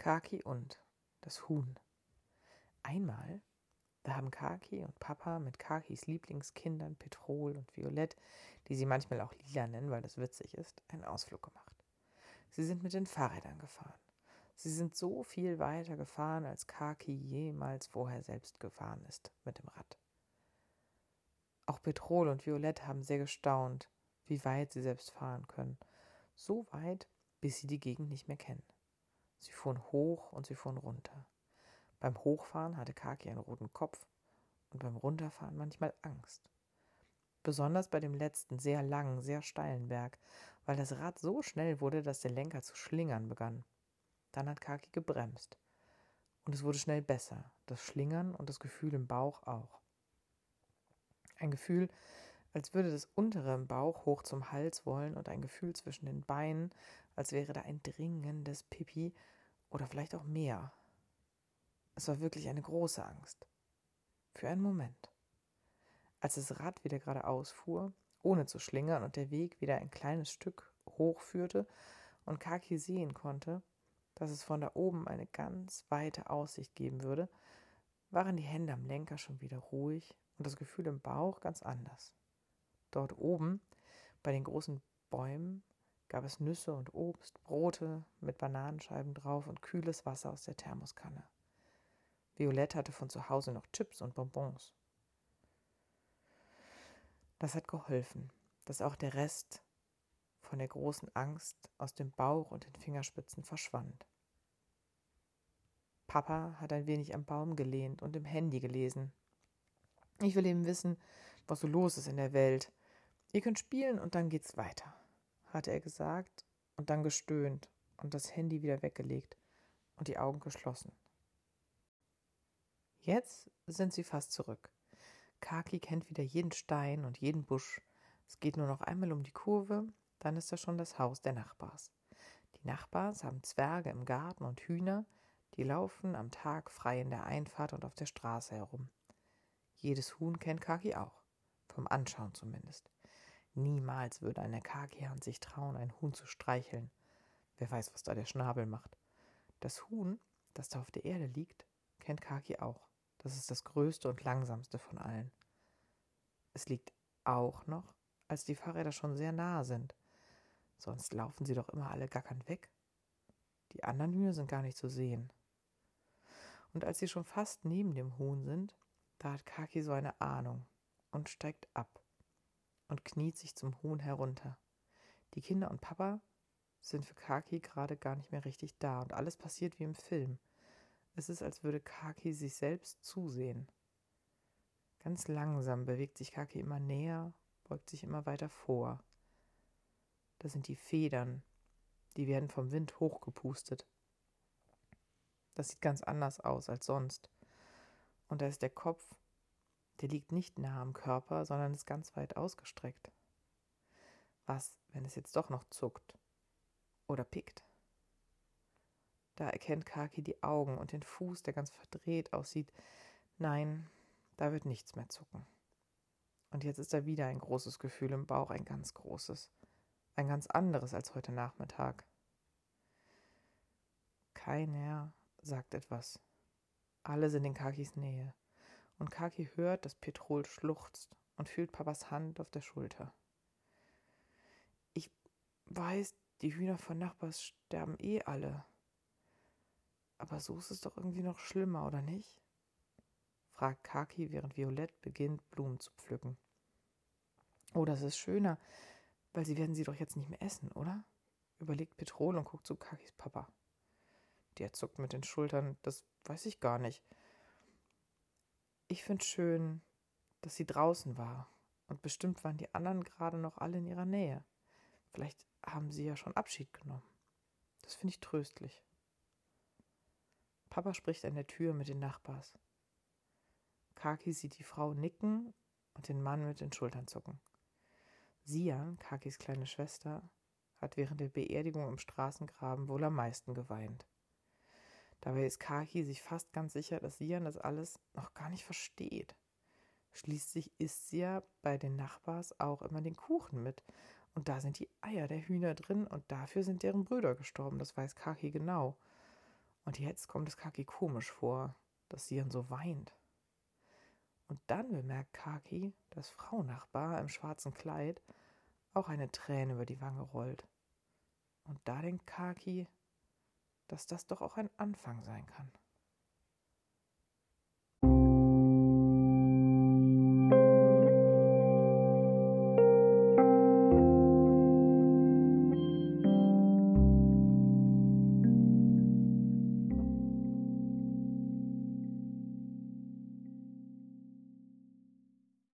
Kaki und das Huhn. Einmal, da haben Kaki und Papa mit Kakis Lieblingskindern Petrol und Violett, die sie manchmal auch Lila nennen, weil das witzig ist, einen Ausflug gemacht. Sie sind mit den Fahrrädern gefahren. Sie sind so viel weiter gefahren, als Kaki jemals vorher selbst gefahren ist mit dem Rad. Auch Petrol und Violett haben sehr gestaunt, wie weit sie selbst fahren können. So weit, bis sie die Gegend nicht mehr kennen. Sie fuhren hoch und sie fuhren runter. Beim Hochfahren hatte Kaki einen roten Kopf und beim Runterfahren manchmal Angst. Besonders bei dem letzten, sehr langen, sehr steilen Berg, weil das Rad so schnell wurde, dass der Lenker zu schlingern begann. Dann hat Kaki gebremst. Und es wurde schnell besser, das Schlingern und das Gefühl im Bauch auch. Ein Gefühl, als würde das untere im Bauch hoch zum Hals wollen und ein Gefühl zwischen den Beinen, als wäre da ein dringendes Pipi oder vielleicht auch mehr. Es war wirklich eine große Angst. Für einen Moment. Als das Rad wieder geradeaus fuhr, ohne zu schlingern und der Weg wieder ein kleines Stück hochführte und Kaki sehen konnte, dass es von da oben eine ganz weite Aussicht geben würde, waren die Hände am Lenker schon wieder ruhig und das Gefühl im Bauch ganz anders. Dort oben, bei den großen Bäumen, gab es Nüsse und Obst, Brote mit Bananenscheiben drauf und kühles Wasser aus der Thermoskanne. Violette hatte von zu Hause noch Chips und Bonbons. Das hat geholfen, dass auch der Rest von der großen Angst aus dem Bauch und den Fingerspitzen verschwand. Papa hat ein wenig am Baum gelehnt und im Handy gelesen. Ich will eben wissen, was so los ist in der Welt. Ihr könnt spielen und dann geht's weiter, hatte er gesagt und dann gestöhnt und das Handy wieder weggelegt und die Augen geschlossen. Jetzt sind sie fast zurück. Kaki kennt wieder jeden Stein und jeden Busch. Es geht nur noch einmal um die Kurve, dann ist da schon das Haus der Nachbars. Die Nachbars haben Zwerge im Garten und Hühner, die laufen am Tag frei in der Einfahrt und auf der Straße herum. Jedes Huhn kennt Kaki auch, vom Anschauen zumindest. Niemals würde eine Kakihand sich trauen, ein Huhn zu streicheln. Wer weiß, was da der Schnabel macht. Das Huhn, das da auf der Erde liegt, kennt Kaki auch. Das ist das größte und langsamste von allen. Es liegt auch noch, als die Fahrräder schon sehr nahe sind. Sonst laufen sie doch immer alle gackernd weg. Die anderen Hühner sind gar nicht zu sehen und als sie schon fast neben dem Huhn sind, da hat Kaki so eine Ahnung und steigt ab und kniet sich zum Huhn herunter. Die Kinder und Papa sind für Kaki gerade gar nicht mehr richtig da und alles passiert wie im Film. Es ist, als würde Kaki sich selbst zusehen. Ganz langsam bewegt sich Kaki immer näher, beugt sich immer weiter vor. Das sind die Federn, die werden vom Wind hochgepustet. Das sieht ganz anders aus als sonst. Und da ist der Kopf, der liegt nicht nah am Körper, sondern ist ganz weit ausgestreckt. Was, wenn es jetzt doch noch zuckt oder pickt? Da erkennt Kaki die Augen und den Fuß, der ganz verdreht aussieht. Nein, da wird nichts mehr zucken. Und jetzt ist da wieder ein großes Gefühl im Bauch, ein ganz großes, ein ganz anderes als heute Nachmittag. Keiner sagt etwas. Alle sind in Kakis Nähe. Und Kaki hört, dass Petrol schluchzt und fühlt Papas Hand auf der Schulter. Ich weiß, die Hühner von Nachbars sterben eh alle. Aber so ist es doch irgendwie noch schlimmer, oder nicht? fragt Kaki, während Violett beginnt, Blumen zu pflücken. Oh, das ist schöner, weil sie werden sie doch jetzt nicht mehr essen, oder? überlegt Petrol und guckt zu Kakis Papa. Der zuckt mit den Schultern. Das weiß ich gar nicht. Ich finde schön, dass sie draußen war. Und bestimmt waren die anderen gerade noch alle in ihrer Nähe. Vielleicht haben sie ja schon Abschied genommen. Das finde ich tröstlich. Papa spricht an der Tür mit den Nachbars. Kaki sieht die Frau nicken und den Mann mit den Schultern zucken. Sian, Kakis kleine Schwester, hat während der Beerdigung im Straßengraben wohl am meisten geweint. Dabei ist Kaki sich fast ganz sicher, dass Sian das alles noch gar nicht versteht. Schließlich isst sie ja bei den Nachbars auch immer den Kuchen mit. Und da sind die Eier der Hühner drin und dafür sind deren Brüder gestorben. Das weiß Kaki genau. Und jetzt kommt es Kaki komisch vor, dass sie dann so weint. Und dann bemerkt Kaki, dass Frau Nachbar im schwarzen Kleid auch eine Träne über die Wange rollt. Und da denkt Kaki, dass das doch auch ein Anfang sein kann.